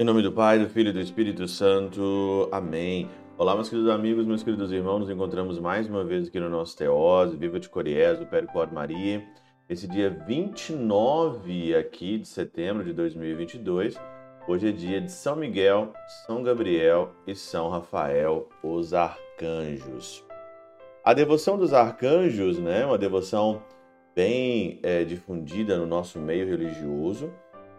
Em nome do Pai, do Filho e do Espírito Santo. Amém. Olá, meus queridos amigos, meus queridos irmãos. Nos encontramos mais uma vez aqui no nosso Teose, Viva de Coriés, do Percor Maria. Esse dia 29 aqui de setembro de 2022. Hoje é dia de São Miguel, São Gabriel e São Rafael, os arcanjos. A devoção dos arcanjos, né, uma devoção bem é, difundida no nosso meio religioso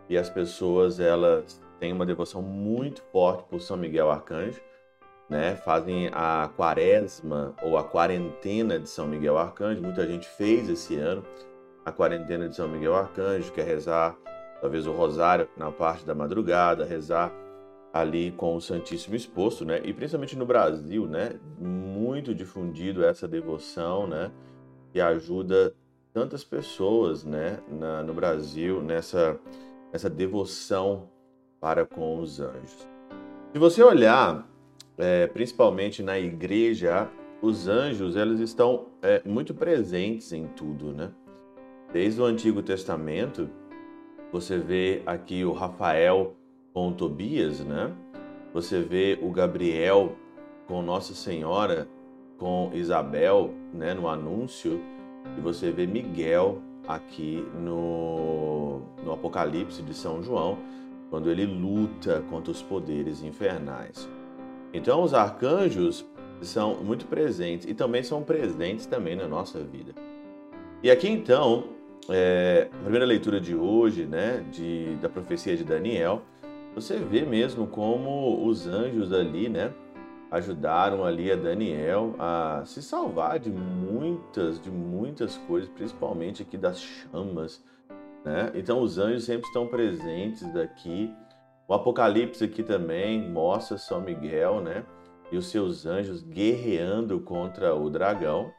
e as pessoas elas têm uma devoção muito forte por São Miguel Arcanjo, né? Fazem a quaresma ou a quarentena de São Miguel Arcanjo. Muita gente fez esse ano a quarentena de São Miguel Arcanjo, que é rezar talvez o rosário na parte da madrugada, rezar ali com o Santíssimo exposto, né? E principalmente no Brasil, né? Muito difundido essa devoção, né? Que ajuda tantas pessoas, né? Na, no Brasil nessa essa devoção para com os anjos. Se você olhar, é, principalmente na igreja, os anjos eles estão é, muito presentes em tudo, né? Desde o Antigo Testamento, você vê aqui o Rafael com Tobias, né? Você vê o Gabriel com Nossa Senhora, com Isabel, né, no anúncio, e você vê Miguel aqui no, no Apocalipse de São João, quando ele luta contra os poderes infernais. Então, os arcanjos são muito presentes e também são presentes também na nossa vida. E aqui então, é, a primeira leitura de hoje, né, de, da profecia de Daniel, você vê mesmo como os anjos ali, né, ajudaram ali a Daniel a se salvar de muitas, de muitas coisas, principalmente aqui das chamas, né? Então os anjos sempre estão presentes daqui. O Apocalipse aqui também mostra São Miguel, né? E os seus anjos guerreando contra o dragão.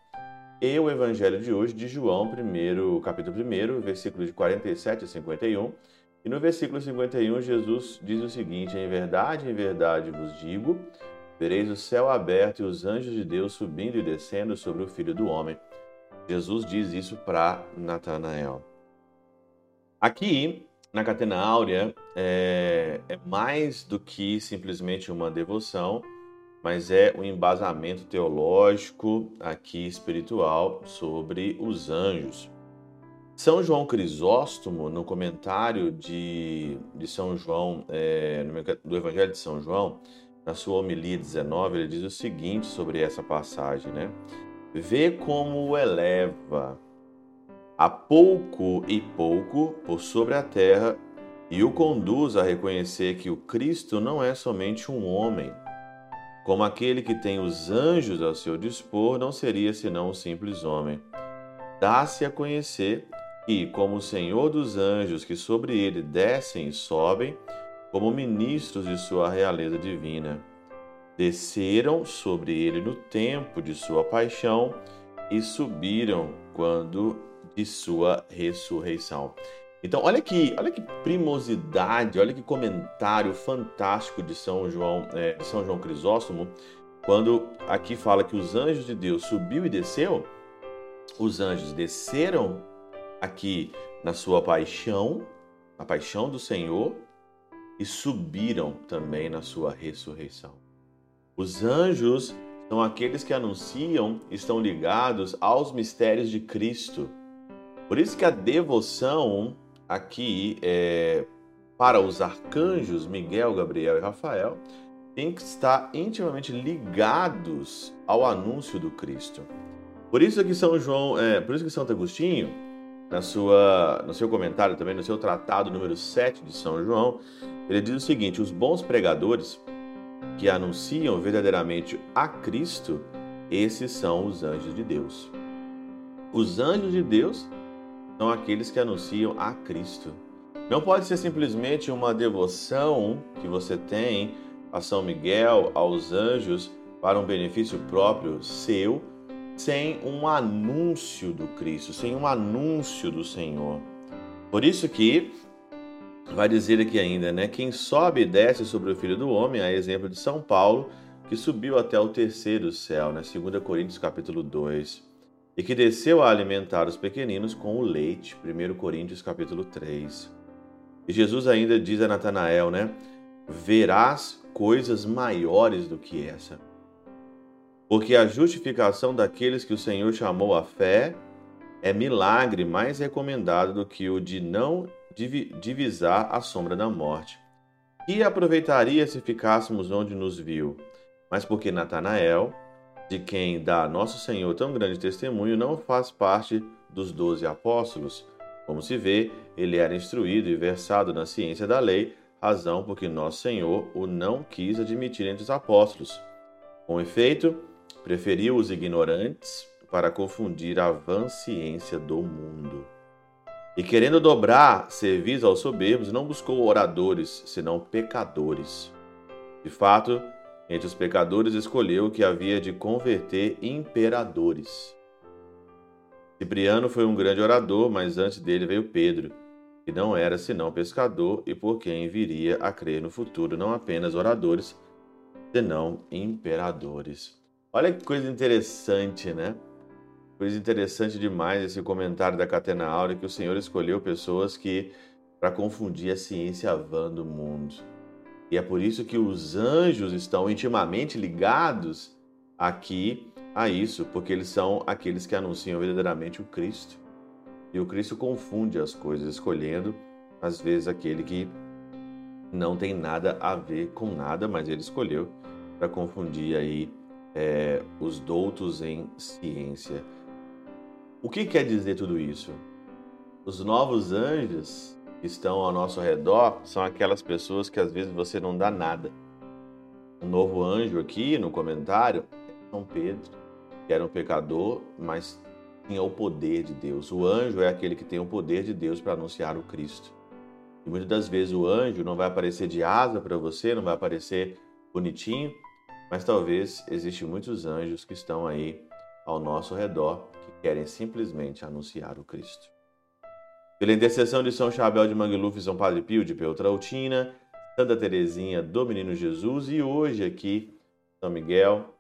E o evangelho de hoje de João, primeiro, capítulo 1, versículos de 47 a 51. E no versículo 51, Jesus diz o seguinte: Em verdade, em verdade vos digo, vereis o céu aberto e os anjos de Deus subindo e descendo sobre o filho do homem. Jesus diz isso para Natanael. Aqui, na Catena Áurea, é, é mais do que simplesmente uma devoção, mas é um embasamento teológico, aqui espiritual, sobre os anjos. São João Crisóstomo, no comentário de, de São João, é, do Evangelho de São João, na sua homilia 19, ele diz o seguinte sobre essa passagem, né? Vê como o eleva a pouco e pouco por sobre a terra e o conduz a reconhecer que o Cristo não é somente um homem. Como aquele que tem os anjos ao seu dispor, não seria senão um simples homem. Dá-se a conhecer e, como o Senhor dos anjos que sobre ele descem e sobem, como ministros de sua realeza divina, desceram sobre ele no tempo de sua paixão e subiram quando de sua ressurreição. Então, olha que, olha que primosidade, olha que comentário fantástico de São João, é, de São João Crisóstomo, quando aqui fala que os anjos de Deus subiu e desceu, os anjos desceram aqui na sua paixão, a paixão do Senhor, e subiram também na sua ressurreição. Os anjos são aqueles que anunciam, estão ligados aos mistérios de Cristo. Por isso que a devoção aqui é, para os arcanjos Miguel, Gabriel e Rafael tem que estar intimamente ligados ao anúncio do Cristo. Por isso que São João, é, por isso que Santo Agostinho na sua, no seu comentário também, no seu tratado número 7 de São João, ele diz o seguinte: os bons pregadores que anunciam verdadeiramente a Cristo, esses são os anjos de Deus. Os anjos de Deus são aqueles que anunciam a Cristo. Não pode ser simplesmente uma devoção que você tem a São Miguel, aos anjos, para um benefício próprio seu, sem um anúncio do Cristo, sem um anúncio do Senhor. Por isso que vai dizer aqui ainda, né? Quem sobe e desce sobre o Filho do Homem, a exemplo de São Paulo, que subiu até o terceiro céu, né? 2 Coríntios capítulo 2, e que desceu a alimentar os pequeninos com o leite, 1 Coríntios capítulo 3. E Jesus ainda diz a Natanael, né? verás coisas maiores do que essa. Porque a justificação daqueles que o Senhor chamou à fé é milagre mais recomendado do que o de não divisar a sombra da morte. Que aproveitaria se ficássemos onde nos viu? Mas porque Natanael, de quem dá nosso Senhor tão grande testemunho, não faz parte dos doze apóstolos. Como se vê, ele era instruído e versado na ciência da lei, razão porque nosso Senhor o não quis admitir entre os apóstolos. Com efeito, preferiu os ignorantes para confundir a vã ciência do mundo. E querendo dobrar serviço aos soberbos, não buscou oradores, senão pecadores. De fato, entre os pecadores escolheu que havia de converter imperadores. Cipriano foi um grande orador, mas antes dele veio Pedro, que não era senão pescador e por quem viria a crer no futuro não apenas oradores, senão imperadores. Olha que coisa interessante, né? Coisa interessante demais esse comentário da Catena Áurea que o Senhor escolheu pessoas que para confundir a ciência vã do mundo. E é por isso que os anjos estão intimamente ligados aqui a isso, porque eles são aqueles que anunciam verdadeiramente o Cristo. E o Cristo confunde as coisas, escolhendo às vezes aquele que não tem nada a ver com nada, mas ele escolheu para confundir aí é, os doutos em ciência. O que quer dizer tudo isso? Os novos anjos estão ao nosso redor são aquelas pessoas que às vezes você não dá nada. O novo anjo aqui no comentário é São Pedro, que era um pecador, mas tinha o poder de Deus. O anjo é aquele que tem o poder de Deus para anunciar o Cristo. E muitas das vezes o anjo não vai aparecer de asa para você, não vai aparecer bonitinho, mas talvez existem muitos anjos que estão aí ao nosso redor querem simplesmente anunciar o Cristo. Pela intercessão de São Chabel de Mangluf São Padre Pio de Peltrautina, Santa Teresinha do Menino Jesus e hoje aqui São Miguel,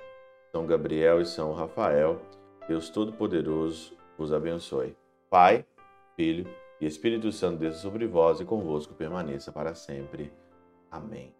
São Gabriel e São Rafael, Deus Todo-Poderoso vos abençoe. Pai, Filho e Espírito Santo desça sobre vós e convosco permaneça para sempre. Amém.